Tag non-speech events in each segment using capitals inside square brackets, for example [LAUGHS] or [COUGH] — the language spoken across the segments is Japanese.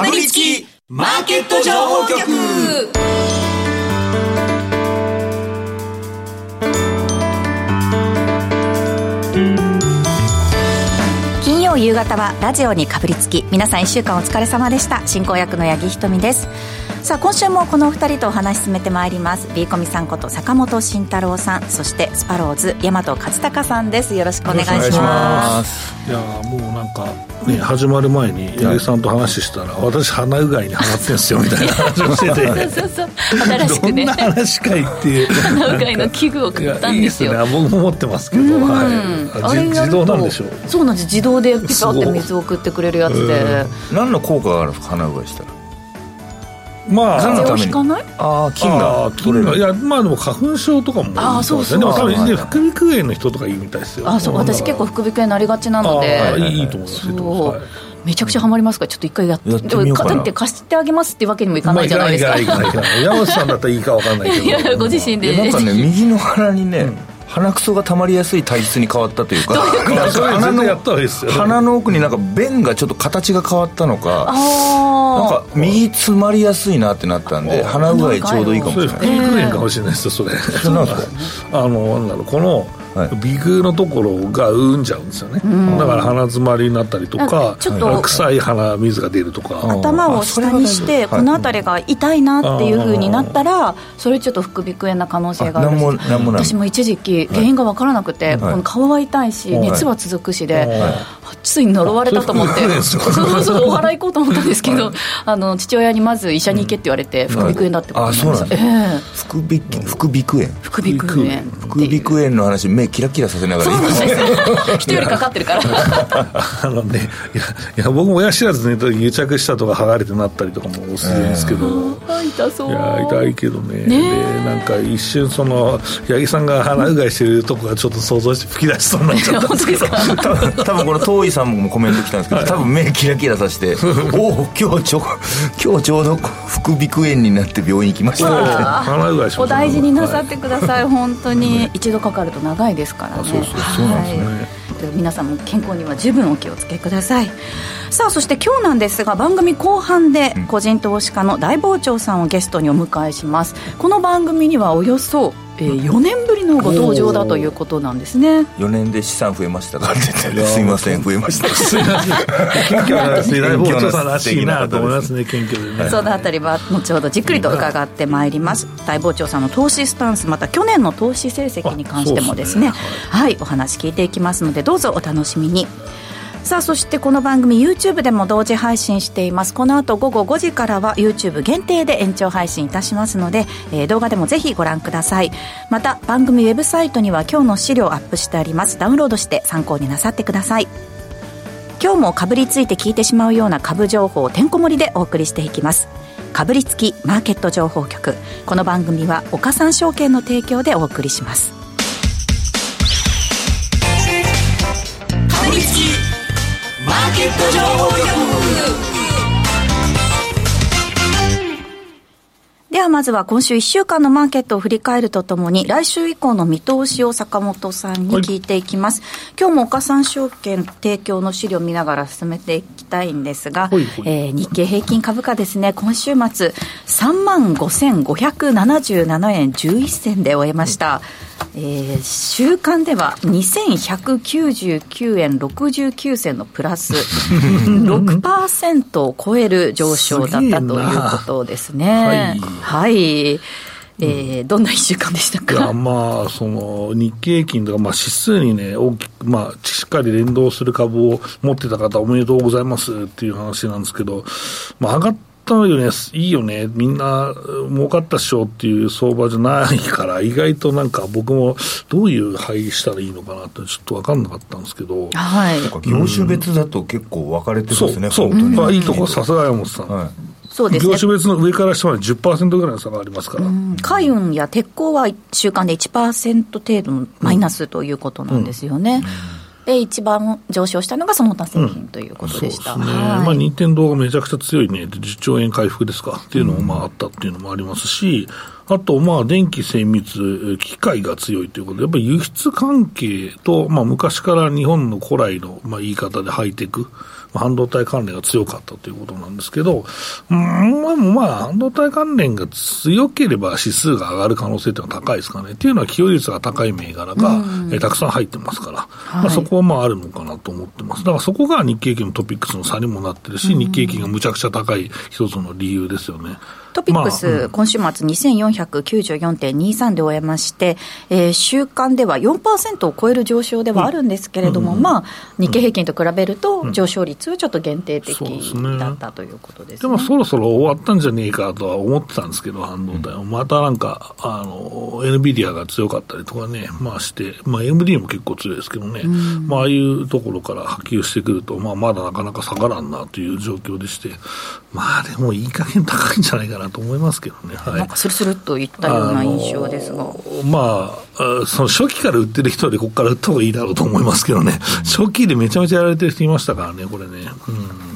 かぶりつきマーケット情報局。金曜夕方はラジオにかぶりつき皆さん1週間お疲れ様でした。進行役の八木ひとみです。さあ今週もこのお二人とお話し進めてまいります。ビーコミさんこと坂本慎太郎さんそしてスパローズ大和勝孝さんです。よろしくお願いします。いやもうなんかね、始まる前に八木さんと話したら、私鼻うがいにハマってんすよみたいな話をしてて。そうそうそう。新しくね。どんな話かいっていう。鼻うがいの器具を買ったんですよ。いやいいですね。僕も持ってますけど、はい、自動なんでしょう。そうなんです。自動でピパって水を送ってくれるやつで。何の効果があるんですか？鼻うがいしたらまあ風邪をひかない？ああ菌あがー菌がいやまあでも花粉症とかもあーそうそうでも多分ね副鼻腔炎の人とかいいみたいですよ。あそう私結構副鼻腔になりがちなのあでーいいと思いますよそう、はい。めちゃくちゃハマりますからちょっと一回やってやってみようかな。でもかといって貸してあげますっていうわけにもいかないじゃないですか,、まあいかないいかないいかない山本さんだったらいいかわかんないけど。[LAUGHS] いやご自身で。なんかね [LAUGHS] 右の鼻にね、鼻くそが溜まりやすい体質に変わったというか鼻の奥になんか便がちょっと形が変わったのかなんあか右詰まりやすいなってなったんで鼻うがいちょうどいいかもしそれれない副鼻腔炎かもしれないですよそれ。なんですか？あのなんだろうこのはい鼻腔のところが産んじゃうんですよね、だから鼻詰まりになったりとあかちょっと臭い鼻水が出るとか。ー頭を下にしてこの辺りが痛いなっていうふうになったらそれちょっと副鼻腔炎な可能性があるあなんもなんもない。私も一時期原因が分からなくて、この顔は痛いし、熱は続くしで、つい。に呪われたと思って、そそうそうお祓い行こうと思ったんですけど、あの父親にまず医者に行けって言われて、副鼻腔炎だってことになりました、あそうなんええ。副鼻副鼻腔炎。副鼻腔炎副鼻腔炎の話目キラキラさせながらそうなんですよ。人よりかかってるから。[LAUGHS] あのねいやいや僕も親知らずね癒着したとか剥がれてなったりとかもするんですけど、あ痛そう。いや痛いけどね。ねでなんか一瞬その八木さんが鼻うがいしてるとこがちょっ本当想像して吹き出しそうになっちゃったんですか？多分多分この遠いさんもコメント来たんですけど多分目キラキラさせて「おお今日ちょ今日ちょうど副鼻腔炎になって病院行きました」って鼻うがいしまおした大事になさってください、本当に。一度かかると長いですからね。そうそうそうなんですね。はい。で皆さんも健康には十分お気をつけください。さあそして今日なんですが番組後半で個人投資家の大傍聴さんをゲストにお迎えします。この番組にはおよそ、えー4年ぶりのご登場だということなんですね。4年で資産増えましたかって言ってすいません増えました。すいません。謙虚ならしいなと思いますね謙虚でね。そのあたりは後ほどじっくりと伺ってまいります。大傍聴さんの投資スタンスまた去年の投資成績に関してもですね。あそうですはいお話聞いていきますのでどうぞお楽しみにさあそしてこの番組 YouTube でも同時配信しています。この後午後5時からは YouTube 限定で延長配信いたしますので、えー動画でもぜひご覧ください。また番組ウェブサイトには今日の資料をアップしてあります。ダウンロードして参考になさってください。今日もかぶりついて聞いてしまうような株情報をてんこ盛りでお送りしていきます。かぶりつきマーケット情報局。この番組は岡三証券の提供でお送りします。かぶりつきーケット情報局ではまずは今週1週間のマーケットを振り返るとともに来週以降の見通しを坂本さんに聞いていきます、今日も岡三証券提供の資料を見ながら進めていきたいんですが、はいはい。えー日経平均株価ですね。今週末3万5577円11銭で終えました、えー週間では2199円69銭のプラス [LAUGHS] 6%を超える上昇だったということですね。はい、えーどんな1週間でしたいやかまあその日経平均とか、まあ、指数にね大きく、まあ、しっかり連動する株を持ってた方おめでとうございますっていう話なんですけど、まあ、上がったよね。いいよね。みんな儲かったっしょっていう相場じゃないから意外となんか僕もどういう配りしたらいいのかなってちょっと分かんなかったんですけど。はい。業種別だと結構分かれてるんそうですねそう、本当に。まあ、いいとこさすが山本さん、はい。そうですね。業種別の上から下まで10%ぐらいの差がありますから、海運や鉄鋼は週間で1%程度のマイナスということなんですよね。で一番上昇したのがその他製品ということでした。そうですね、はいまあ、任天堂がめちゃくちゃ強いね、で10兆円回復ですかっていうのもまああったっていうのもありますし、あと、まあ、電気精密、機械が強いということで、やっぱり輸出関係と、まあ、昔から日本の古来の、まあ、言い方でハイテク、まあ、半導体関連が強かったということなんですけど、うん、まあ、半導体関連が強ければ指数が上がる可能性というのは高いですかね。っていうのは、寄与率が高い銘柄が、えたくさん入ってますから、まあ、そこはまああるのかなと思ってます。だからそこが日経平均のトピックスの差にもなってるし、日経平均がむちゃくちゃ高い一つの理由ですよね。トピックス、まあうん、今週末2494.23で終えまして、えー、週間では4%を超える上昇ではあるんですけれども、うん、まあ、日経平均と比べると、上昇率はちょっと限定的だったということです、ね,、でもそろそろ終わったんじゃねえかとは思ってたんですけど、半導体は。またなんか、あの、NVIDIA が強かったりとかね、まあして、まあ MD も結構強いですけどね、うん、まあああいうところから波及してくると、まあまだなかなか下がらんなという状況でして、まあでもいい加減高いんじゃないかなと思いますけどね、はい、なんかスルスルっといったような印象ですが。まあ、その初期から売ってる人でここから売った方がいいだろうと思いますけどね、初期でめちゃめちゃやられてる人いましたからね、これね。うん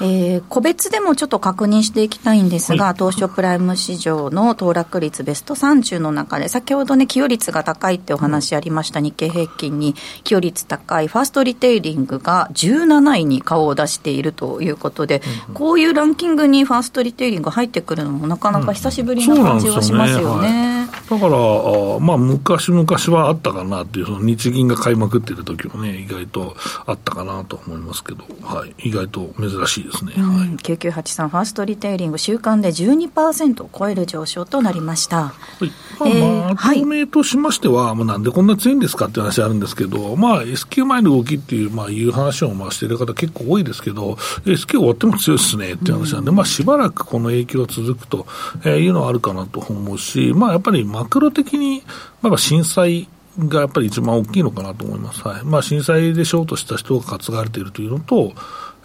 えー、個別でもちょっと確認していきたいんですが、はい、東証プライム市場の騰落率ベスト30の中で、先ほどね、寄与率が高いってお話ありました、日経平均に。寄与率高い。ファーストリテイリングが17位に顔を出しているということで、うん、こういうランキングにファーストリテイリング入ってくるのも、なかなか久しぶりな感じはしますよね。だから、まあ、昔々はあったかなっていう、その日銀が買いまくってる時もね、意外とあったかなと思いますけど、はい、意外と珍しいですね。はい、9983ファーストリテイリング、週間で12%を超える上昇となりました。はいまあ、まあ、透明としましては、まあ、なんでこんな強いんですかっていう話あるんですけど、まあ、S q 前の動きっていう、まあ、いう話をまあしている方結構多いですけど、S q 終わっても強いですねっていう話なんで、うん、まあ、しばらくこの影響が続くというのはあるかなと思うし、まあ、やっぱりマクロ的に、まあ、震災がやっぱり一番大きいのかなと思います。はい。まあ、震災でショートした人が担がれているというのと、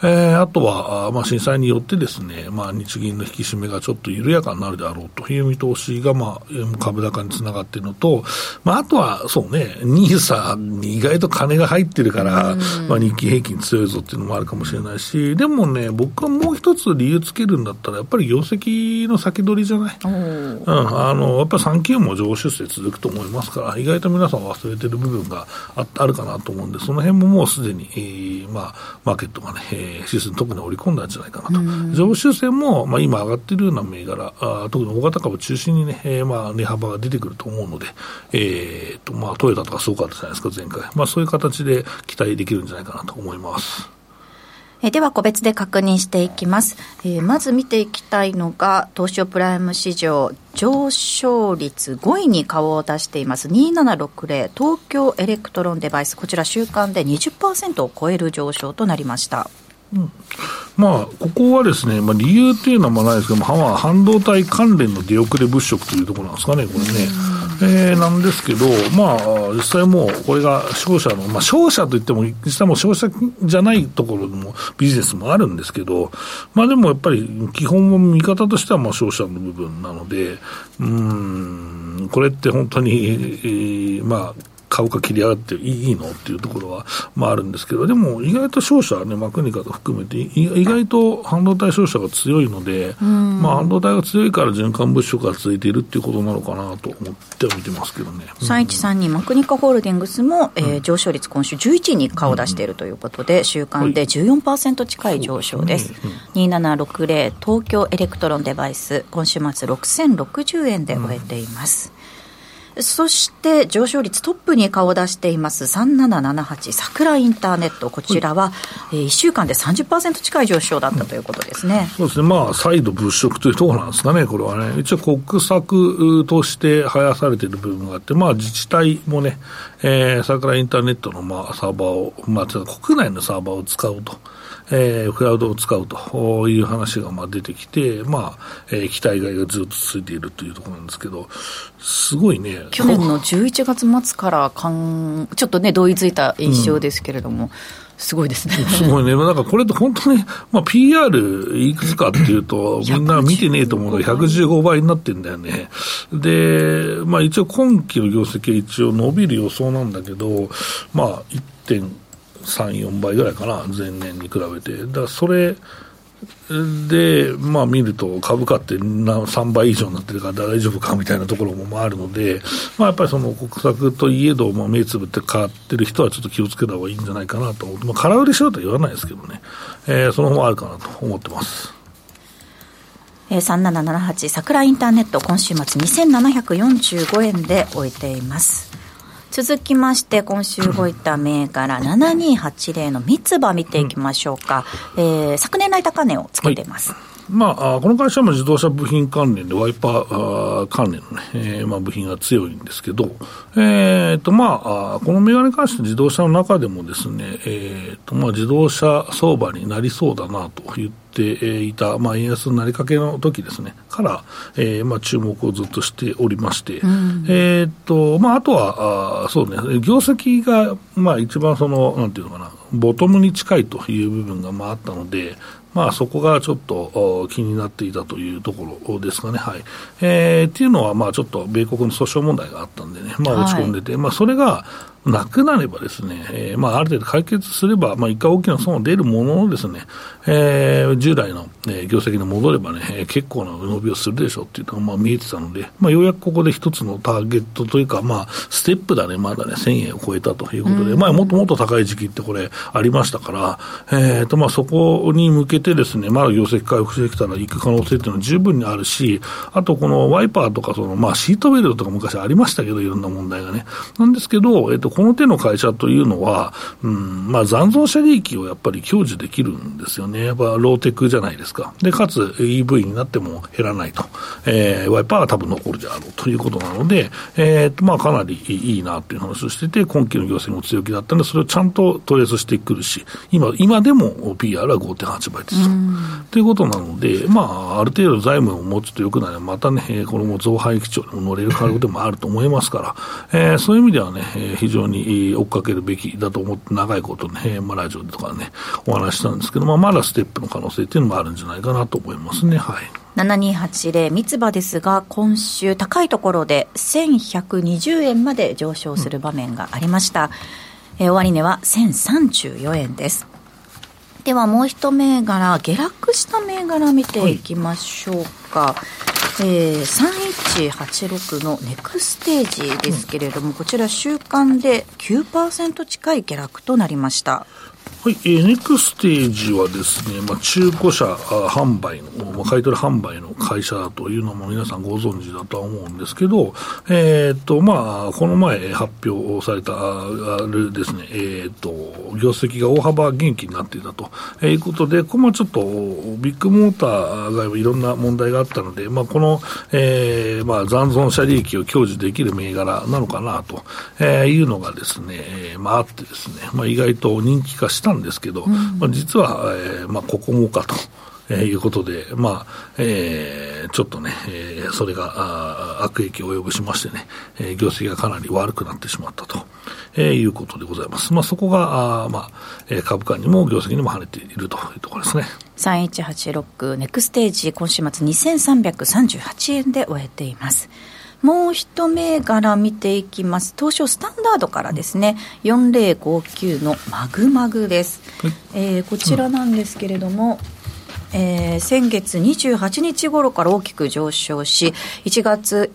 えー、あとは、まあ、震災によってですね、まあ、日銀の引き締めがちょっと緩やかになるであろうという見通しが、まあ、株高につながっているのと、まあ、あとは、そうね、ニーサに意外と金が入ってるから、まあ、日経平均強いぞっていうのもあるかもしれないし、でもね、僕はもう一つ理由つけるんだったら、やっぱり業績の先取りじゃない？うん、あの、やっぱり産休も上出世続くと思いますから、意外と皆さん忘れてる部分がああるかなと思うんで、その辺ももうすでに、えー、まあ、マーケットがね、え指数に特に織り込んだんじゃないかなと、上昇線も、まあ、今上がっているような銘柄、あ特に大型株中心にね、えー、まあ値幅が出てくると思うので、えーとまあ、トヨタとかすごかったじゃないですか、前回、まあ、そういう形で期待できるんじゃないかなと思います。えでは個別で確認していきます、えー、まず見ていきたいのが東証プライム市場上昇率5位に顔を出しています。2760東京エレクトロンデバイス。こちら週間で20%を超える上昇となりましたうん、まあ、ここはですね、まあ、理由っていうのはまあないですけども、半導体関連の出遅れ物色というところなんですかね、これね。えー、なんですけど、まあ、実際もう、これが商社の、まあ、商社といっても、実際も商社じゃないところのビジネスもあるんですけど、まあでもやっぱり、基本も見方としては、まあ、商社の部分なので、うん、これって本当に、えー、まあ、株価切り上がっていいの？っていうところは、まあ、あるんですけど、でも意外と商社はね、マクニカと含めて、意外と半導体商社が強いので、まあ、半導体が強いから循環物色が続いているっていうことなのかなと思って見てますけどね。3132マクニカホールディングスも、えー、上昇率今週11位に顔を出しているということで、週間で14%近い上昇です。はい、2760東京エレクトロンデバイス、今週末6060円で終えています。そして上昇率トップに顔を出しています。3778桜インターネット、こちらは、えー、1週間で30%近い上昇だったということですね、そうですね、まあ、再度物色というところなんですかね、これはね、一応、国策として生やされている部分があって、まあ、自治体もね、えー、桜インターネットのまあサーバーを、まあ、国内のサーバーを使うと。えー、クラウドを使うという話がまあ出てきて、まあ、えー、期待外がずっと続いているというところなんですけど、すごいね。去年の11月末からかん、ちょっとね、同意づいた印象ですけれども、うんすごいですね。[LAUGHS] すごいね。なんかこれって本当に、まあ PR いくつかっていうと、みんな見てねえと思うのが115倍になってんだよね。で、まあ一応今期の業績は一応伸びる予想なんだけど、まあ3、4倍ぐらいかな、前年に比べて。だからそれ、で、まあ見ると株価って3倍以上になってるから大丈夫かみたいなところもあるので、まあやっぱりその国策といえど、まあ目つぶって買ってる人はちょっと気をつけた方がいいんじゃないかなと思って、まあ空売りしろとは言わないですけどね、えー、その方があるかなと思ってます。えー、3778桜インターネット今週末2745円で終えています続きまして今週動いた銘柄7280の三つ葉見ていきましょうか、うん、えー、昨年来高値をつけてます、はいまあ、この会社も自動車部品関連で、ワイパー関連のね、えー、まあ、部品が強いんですけど、えーとまあ、この銘柄に関して自動車の中でもですね、えーとまあ、自動車相場になりそうだなと言っていた、まあ、円安になりかけの時ですね、から、えーまあ、注目をずっとしておりまして、うん、えーとまあ、あとはあ、そうね、業績が、まあ、一番その、なんていうのかな、ボトムに近いという部分がまああったので、まあ、そこがちょっと気になっていたというところですかね。はい。えー、っていうのは、まあ、ちょっと米国の訴訟問題があったんでね、まあ、落ち込んでて、はい、まあ、それが、なくなればですね、えー、まあ、ある程度解決すれば、まあ、一回大きな損を出るもののですね、えー、従来の、えー、業績に戻ればね、えー、結構な伸びをするでしょうっていうのが、まあ、見えてたので、まあ、ようやくここで一つのターゲットというか、まあ、ステップだね、まだね、1000円を超えたということで、まあ、もっともっと高い時期ってこれありましたから、えー、と、まあ、そこに向けてですね、まだ業績回復してきたら行く可能性っていうのは十分にあるし、あとこのワイパーとか、その、まあ、シートベルトとか昔ありましたけど、いろんな問題がね。なんですけど、えっ、と、この手の会社というのは、うんまあ、残存者利益をやっぱり享受できるんですよね、やっぱローテクじゃないですか、でかつ EV になっても減らないと、えー、ワイパーは多分残るであろうということなので、えーまあ、かなりいいなという話をしてて、今期の業績も強気だったので、それをちゃんとトレースしてくるし、今今でも PR は5.8倍ですよ。ということなので、まあ、ある程度財務をもうちょっと良くなれば、またね、この増配基調にも乗れる可能性もあると思いますから、えー、そういう意味ではね、非常常に追っかけるべきだと思って、長いことね、まあ、ラジオとかね、お話したんですけど、まあ、まだステップの可能性っていうのもあるんじゃないかなと思いますね。はい。7280三つ葉ですが、今週高いところで1120円まで上昇する場面がありました。うん、え終値は1034円です。ではもう一銘柄、下落した銘柄見ていきましょうか。はい、えー、3186のネクステージですけれども、うん、こちら週間で9%近い下落となりました。はい、えー、ネクステージはですね、まあ、中古車販売の、まあ、買取販売の会社というのも皆さんご存知だとは思うんですけど、えー、っと、まあ、この前発表された、あれですね、えー、っと、業績が大幅減期になっていたと。いうことで、これもちょっと、ビッグモーターがいろんな問題があったので、まあ、この、えー、まあ、残存者利益を享受できる銘柄なのかなと、えー、いうのがですね、まあ、あってですね、まあ、意外と人気化したんですけど、うん、まあ、実は、えーまあ、ここもかと。えー、いうことで、まあ、えー、ちょっとね、えー、それがあ悪影響を及ぼしましてね、えー、業績がかなり悪くなってしまったと、えー、いうことでございます。まあ、そこが、あまあ、えー、株価にも業績にも跳ねているというところですね。3186ネクステージ今週末2338円で終えています。もう一銘柄見ていきます。東証スタンダードからですね、4059のマグマグです。えー、こちらなんですけれども、うん、えー、先月28日頃から大きく上昇し、1月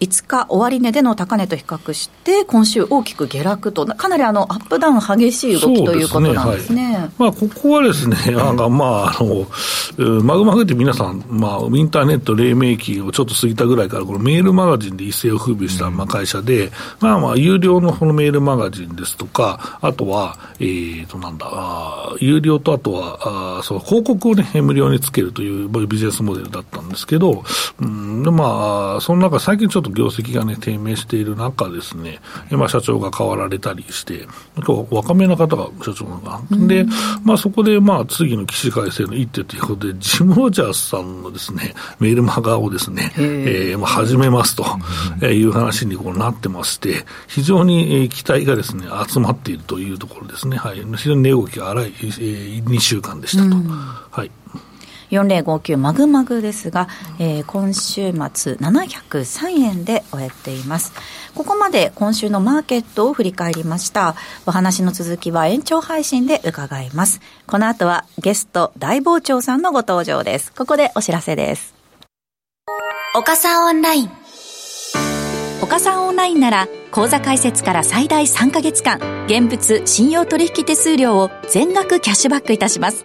5日終値での高値と比較して、今週大きく下落と、かなりあのアップダウン激しい動きということなんですね。すね。はい、まあ、ここはですね、あのまあ、あの、マグマグって皆さん、まあ、インターネット黎明期をちょっと過ぎたぐらいから、このメールマガジンで一世を風靡したまあ会社で、まあまあ、有料のこのメールマガジンですとか、あとは、えーと、なんだ、有料とあとは、あその広告をね、無料につけるというビジネスモデルだったんですけど、うん、でまあ、その中、最近ちょっとと業績がね、低迷している中ですね、今社長が変わられたりして、今日若めな方が社長なのかな。で、まあそこで、まあ次の起死回生の一手ということで、ジム・ロジャースさんのですね、メールマガをですね、えー、まあ始めますという話にこうなってまして、非常に期待がですね、集まっているというところですね。はい。非常に値動きが荒い、えー、2週間でしたと。はい。4059マグマグですが、えー、今週末703円で終えています。ここまで今週のマーケットを振り返りました。お話の続きは延長配信で伺います。この後はゲスト大傍聴さんのご登場です。ここでお知らせです。岡さんオンライン。岡さんオンラインなら口座開設から最大3ヶ月間現物信用取引手数料を全額キャッシュバックいたします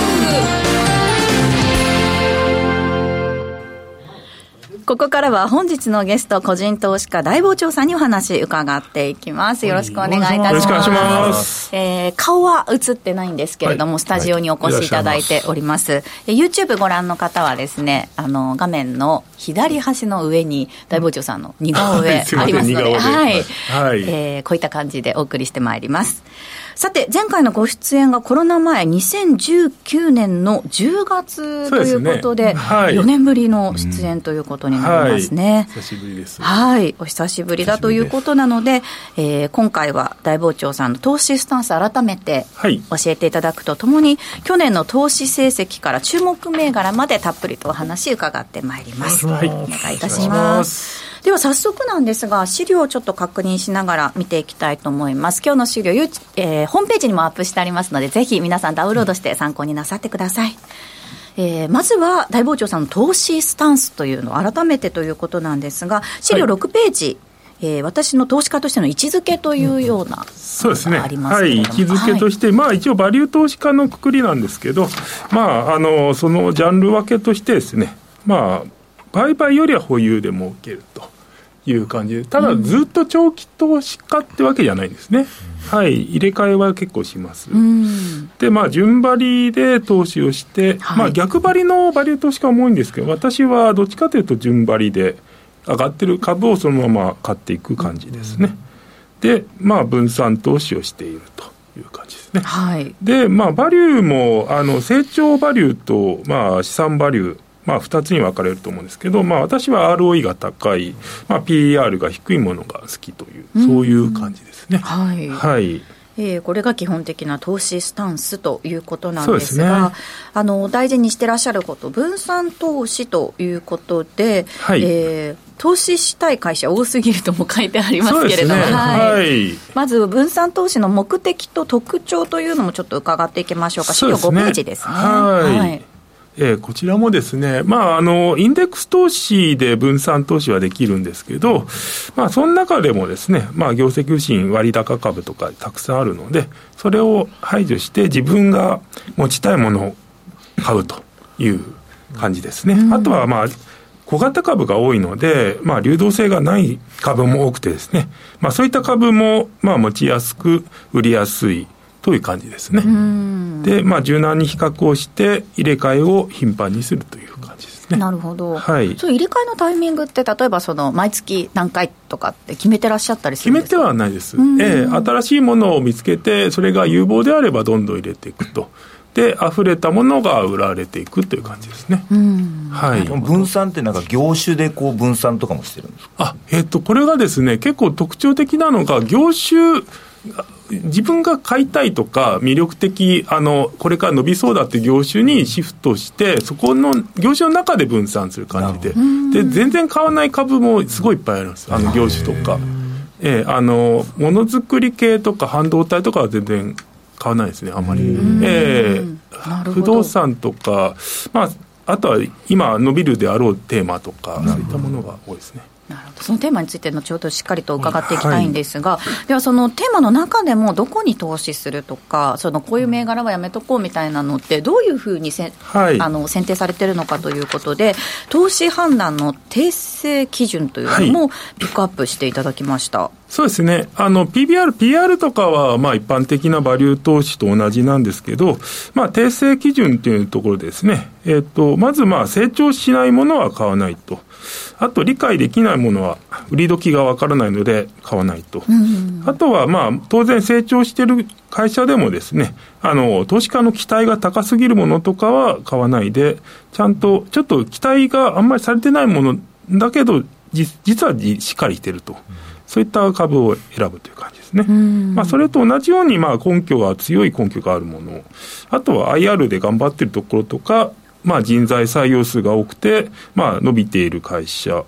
ここからは本日のゲスト、個人投資家大傍聴さんにお話伺っていきます。よろしくお願いいたします。よろしくお願いします。えー、顔は映ってないんですけれども、はい、スタジオにお越しいただいております。はい、YouTube ご覧の方はですね、あの、画面の左端の上に大傍聴さんの似顔絵 [LAUGHS] ありますので、はい。はい、えー、こういった感じでお送りしてまいります。さて、前回のご出演がコロナ前、2019年の10月ということで、でねはい、4年ぶりの出演ということになりますね。はい、久しぶりです。はい、お久しぶりだということなので、えー、今回は大傍聴さんの投資スタンス改めて教えていただくとともに、去年の投資成績から注目銘柄までたっぷりとお話伺ってまいります。はい、お願いいたします。では早速なんですが、資料をちょっと確認しながら見ていきたいと思います。今日の資料、えー、ホームページにもアップしてありますので、ぜひ皆さんダウンロードして参考になさってください。えー、まずは大傍聴さんの投資スタンスというのを改めてということなんですが、資料6ページ、はい、えー、私の投資家としての位置づけというような、うん、そうですね、はい、位置づけとして、はい、まあ、一応、バリュー投資家のくくりなんですけど、まあ、あのそのジャンル分けとしてですね、まあ、売買よりは保有で儲けると。いう感じで、ただずっと長期投資家ってわけじゃないんですね。うん、はい、入れ替えは結構します。うん、で、まあ、順張りで投資をして、はい、まあ、逆張りのバリュー投資家も多いんですけど、私はどっちかというと順張りで、上がってる株をそのまま買っていく感じですね。うん、で、まあ、分散投資をしていると。いう感じですね。はい、で、まあ、バリューも、あの、成長バリューと、まあ、資産バリュー、まあ、2つに分かれると思うんですけど、まあ、私は ROE が高い、まあ、PER が低いものが好きという、そういう感じですね。はい、はい。えー、これが基本的な投資スタンスということなんですが、ね、あの大事にしてらっしゃること、分散投資ということで、はい、えー、投資したい会社多すぎるとも書いてありますけれども、ね。はい、まず分散投資の目的と特徴というのもちょっと伺っていきましょうか、資料5ページですね。はいえー、こちらもですね、まあ、あの、インデックス投資で分散投資はできるんですけど、まあ、その中でもですね、まあ、業績不振割高株とかたくさんあるので、それを排除して自分が持ちたいものを買うという感じですね。あとは、まあ、小型株が多いので、まあ、流動性がない株も多くてですね、まあ、そういった株も、まあ、持ちやすく、売りやすい、という感じですね。で、まあ、柔軟に比較をして、入れ替えを頻繁にするという感じですね。なるほど。はい。そう入れ替えのタイミングって、例えばその毎月何回とかって決めてらっしゃったりするんですか？決めてはないです。ええ新しいものを見つけて、それが有望であればどんどん入れていくと。で溢れたものが売られていくという感じですね。はい。分散ってなんか業種でこう分散とかもしてるんですか？あ、えっ、とこれがですね結構特徴的なのが業種自分が買いたいとか、魅力的、あの、これから伸びそうだって業種にシフトして、そこの業種の中で分散する感じで。で、全然買わない株もすごいいっぱいあるんです。あの業種とか。えー、あの、ものづくり系とか半導体とかは全然買わないですね、あまり。えー、不動産とか、まあ、あとは今伸びるであろうテーマとか、そういったものが多いですね。なるほど。そのテーマについて後ほどしっかりと伺っていきたいんですが、はい、ではそのテーマの中でもどこに投資するとかそのこういう銘柄はやめとこうみたいなのってどういうふうにせ、はい、あの選定されてるのかということで投資判断の訂正基準というのもピックアップしていただきました。はいそうですね。あの、PBR、PR とかは、まあ一般的なバリュー投資と同じなんですけど、まあ訂正基準っていうところですね。えっ、ー、と、まずまあ成長しないものは買わないと。あと理解できないものは売り時がわからないので買わないと。あとはまあ当然成長している会社でもですね、あの、投資家の期待が高すぎるものとかは買わないで、ちゃんとちょっと期待があんまりされてないものだけど、実はしっかりしてると。そういった株を選ぶという感じですね。まあ、それと同じように、まあ、根拠が強い根拠があるもの。あとは IR で頑張ってるところとか、まあ、人材採用数が多くて、まあ、伸びている会社。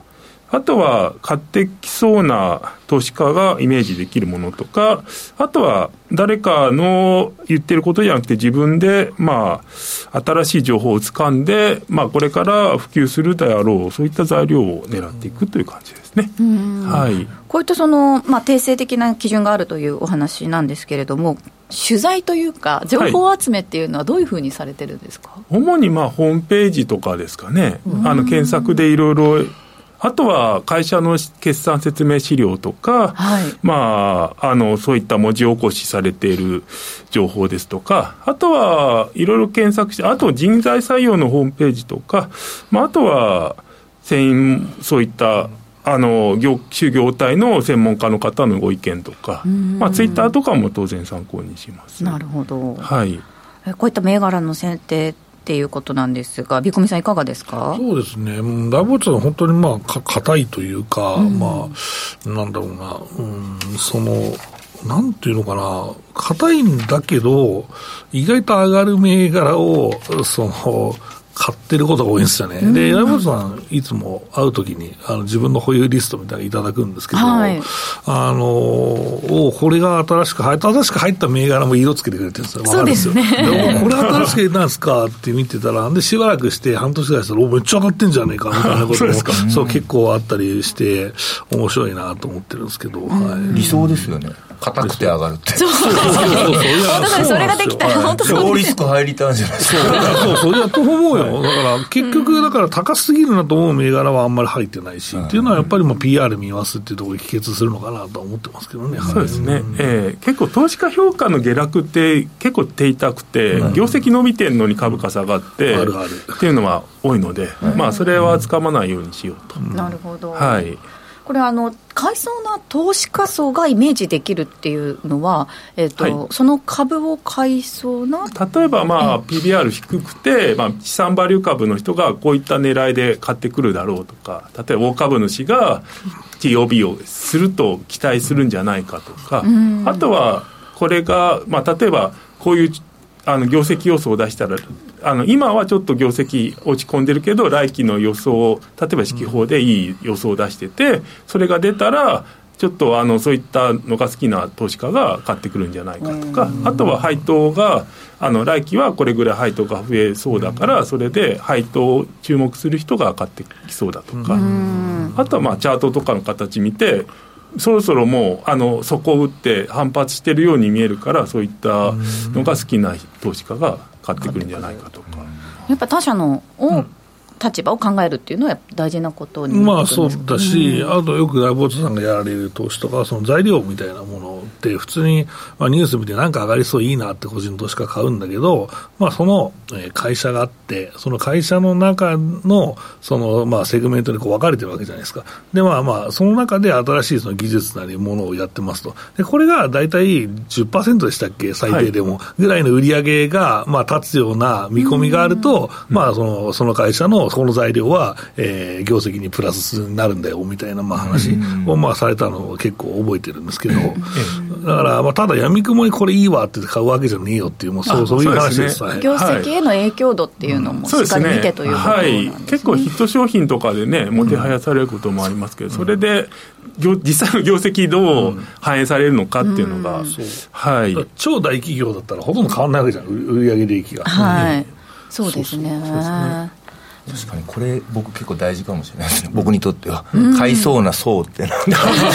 あとは、買ってきそうな投資家がイメージできるものとか、あとは、誰かの言ってることじゃなくて自分で、まあ、新しい情報をつかんで、まあ、これから普及するであろう、そういった材料を狙っていくという感じですね。はい。こういったその、まあ、定性的な基準があるというお話なんですけれども、取材というか、情報集めっていうのは、どういうふうにされてるんですか、はい、主にまあホームページとかですかね、あの検索でいろいろあとは会社の決算説明資料とか、はい、まあ、あの、そういった文字起こしされている情報ですとか、あとはいろいろ検索して、あと人材採用のホームページとか、まあ、あとは、専員、そういったあの業種業態の専門家の方のご意見とか、まあ、ツイッターとかも当然参考にします。なるほど。はい。こういった銘柄の選定っていうことなんですが、ビコミさん、いかがですか？そうですね、ダブルは本当にまあ硬いというか、うん、まあ、なんだろうな、うん、その、なんていうのかな、硬いんだけど、意外と上がる銘柄を、その、買ってることが多いんですよね。うん、で、山本さん、いつも会うときに、あの、自分の保有リストみたいなのいただくんですけど、はい、あの、おこれが新しく入った、新しく入った銘柄も色つけてくれてるんですよ。そうですね。でこれ新しく入ったんですかって見てたら、で、しばらくして半年ぐらいしたら、お、めっちゃ上がってんじゃねえか、みたいなことも、[LAUGHS] そう、結構あったりして、面白いなと思ってるんですけど、はい。理想ですよね。硬くて上がるって。そうそうそうそう。だからそれができたら、本当そう。リスク入りたんじゃないですか。そう、それだと思うよ。だから、結局、だから高すぎるなと思う銘柄はあんまり入ってないし、っていうのはやっぱりもう PR 見ますっていうところに帰結するのかなと思ってますけどね。そうですね。ええ結構投資家評価の下落って結構手痛くて、業績伸びてんのに株価下がって、あるある。っていうのは多いので、まあそれはつかまないようにしようと。なるほど。はい。これあの、買いそうな投資家層がイメージできるっていうのは、えーと、はい、その株を買いそうな例えば、まあ、PBR 低くて、まあ、資産バリュー株の人がこういった狙いで買ってくるだろうとか、例えば大株主が TOB をすると期待するんじゃないかとか、あとはこれが、まあ、例えばこういうあの業績予想を出したらあの今はちょっと業績落ち込んでるけど来期の予想例えば四季報でいい予想を出しててそれが出たらちょっとあのそういったのが好きな投資家が買ってくるんじゃないかとか、あとは配当が、あの来期はこれぐらい配当が増えそうだから、それで配当を注目する人が買ってきそうだとか、あとはまあチャートとかの形見て、そろそろもうあの底を打って反発してるように見えるからそういったのが好きな投資家が買ってくるんじゃないかとか。やっぱ他社のを立場を考えるっていうのは大事なことにまあそうだし、うん、あとよくライボートさんがやられる投資とか、その材料みたいなものって、普通に、まあ、ニュース見てなんか上がりそういいなって個人投資家買うんだけど、まあその会社があって、その会社の中の、そのまあセグメントにこう分かれてるわけじゃないですか。でまあまあ、その中で新しいその技術なりものをやってますと。で、これが大体10%でしたっけ、最低でも、ぐらいの売り上げが、まあ立つような見込みがあると、まあその、その会社のこの材料は、えー、業績にプラスになるんだよみたいなまあ話をまあされたのを結構覚えてるんですけど、だから、まあ、ただ、やみくもにこれいいわって買うわけじゃねえよっていう、もうそうそういう話です、ね、業績への影響度っていうのもしっかり見てということなんですね、はい、結構ヒット商品とかでね、もてはやされることもありますけど、それで実際の業績どう反映されるのかっていうのが、うん、はい、超大企業だったらほとんど変わらないわけじゃん、売上利益が。はい、そうですね。そうですね確かにこれ僕結構大事かもしれないですね。僕にとっては、買いそうな層ってなんか。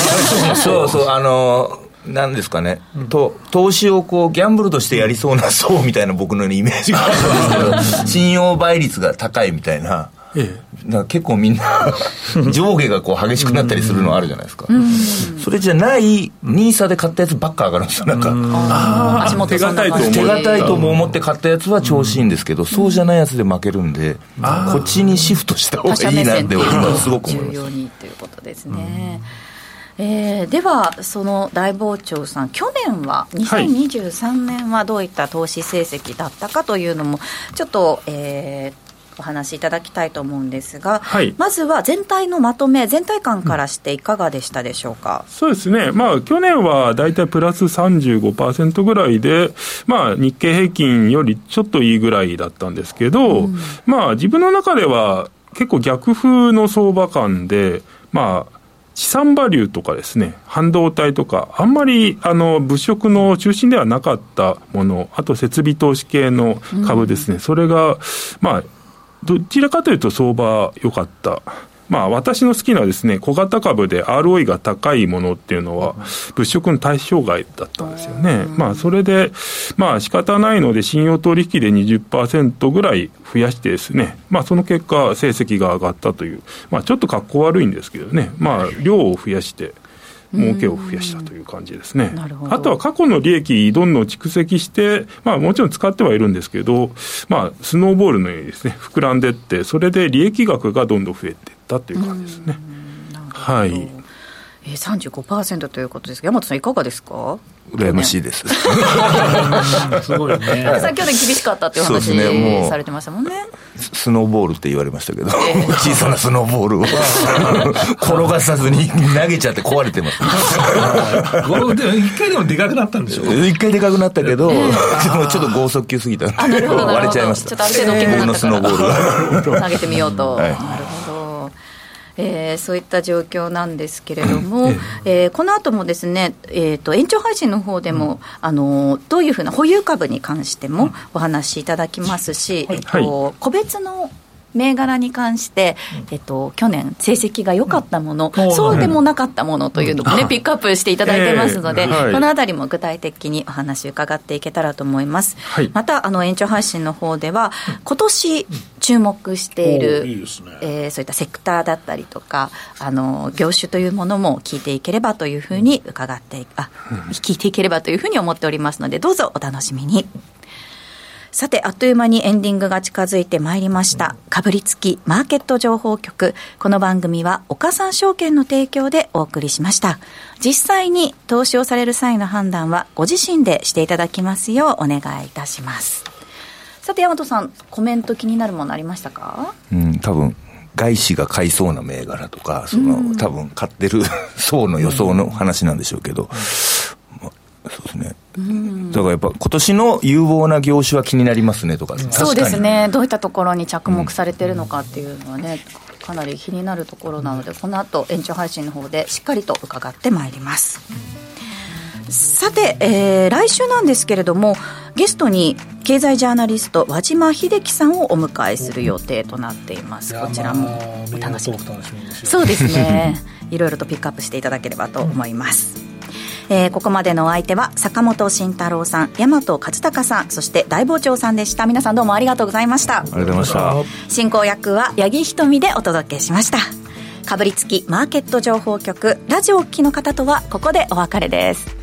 [LAUGHS] そうそう。あのなんですかね、と投資をこうギャンブルとしてやりそうな層みたいな僕のイメージがあるんですけど [LAUGHS] 信用倍率が高いみたいなえなんか結構みんな [LAUGHS] 上下がこう激しくなったりするのあるじゃないですか、それじゃないニーサで買ったやつばっか上がるんですよなんか、あー足元そんな感じ。手手堅堅いとも思って買ったやつは調子いいんですけど、そうじゃないやつで負けるんで、こっちにシフトした方がいいなって今のす。ごく思い重ます要にということですね。えーでは、その大傍聴さん、去年は、2023年はどういった投資成績だったかというのも、ちょっと、えーお話しいただきたいと思うんですが、はい。まずは全体のまとめ、全体感からしていかがでしたでしょうか？そうですね、まあ、去年は大体プラス35%ぐらいで、まあ、日経平均よりちょっといいぐらいだったんですけど、まあ、自分の中では結構逆風の相場感で、まあ、資産バリューとかですね、半導体とか、あんまりあの物色の中心ではなかったもの、あと設備投資系の株ですね、それが、まあ、どちらかというと相場良かった。まあ私の好きなですね、小型株で ROE が高いものっていうのは物色の対象外だったんですよね。まあそれで、まあ仕方ないので信用取引で20%ぐらい増やしてですね、まあその結果成績が上がったという、まあちょっと格好悪いんですけどね、まあ量を増やして、儲けを増やしたという感じですねあとは過去の利益どんどん蓄積して、まあもちろん使ってはいるんですけど、まあスノーボールのようにですね、膨らんでって、それで利益額がどんどん増えていったという感じですね。はい。えー、35%ということですが、山本さん、いかがですか？羨ましいです [LAUGHS] すごいね。さん去年厳しかったっていうそう話ですねもうされてましたもんね。スノーボールって言われましたけど、小さなスノーボールを [LAUGHS] 転がさずに投げちゃって壊れてます。[LAUGHS] 一回でもでかくなったんでしょ一回でかくなったけど、でもちょっと剛速球すぎたんで割れちゃいました。ちょっとある程度大きくなったから僕のスノーボールが。投げてみようと、はいなるほど。えーそういった状況なんですけれども、えーこの後もですね、えー、と延長配信の方でも、あのどういうふうな保有株に関してもお話しいただきますし、えっと個別の銘柄に関して、えっと、去年、成績が良かったもの、うん。そうでもなかったものというのもね、ピックアップしていただいてますので、このあたりも具体的にお話伺っていけたらと思います。はい。また、あの延長配信の方では、今年注目していおる、ーいね。えーそういったセクターだったりとか、あの業種というものも聞いていければというふうに伺っていあ、聞いていければというふうに思っておりますので、どうぞお楽しみに。さて、あっという間にエンディングが近づいてまいりました。かぶりつきマーケット情報局。この番組は岡三証券の提供でお送りしました。実際に投資をされる際の判断はご自身でしていただきますようお願いいたします。さて、大和さん、コメント気になるものありましたか？うん、多分外資が買いそうな銘柄とか、その、多分買ってる [LAUGHS] 層の予想の話なんでしょうけど、まあそうですね。だからやっぱ今年の有望な業種は気になりますねとか、そうですね、どういったところに着目されているのかっていうのはね、かなり気になるところなので、この後延長配信の方でしっかりと伺ってまいります。さて、えー来週なんですけれども、ゲストに経済ジャーナリスト、和島秀樹さんをお迎えする予定となっています。こちらもお楽しみに。楽しみそうですね。[LAUGHS] いろいろとピックアップしていただければと思います。えーここまでのお相手は坂本慎太郎さん、大和勝孝さん、そして大傍聴さんでした。皆さんどうもありがとうございました。ありがとうございました。進行役は八木ひとみでお届けしました。かぶりつきマーケット情報局、ラジオをお聞きの方とはここでお別れです。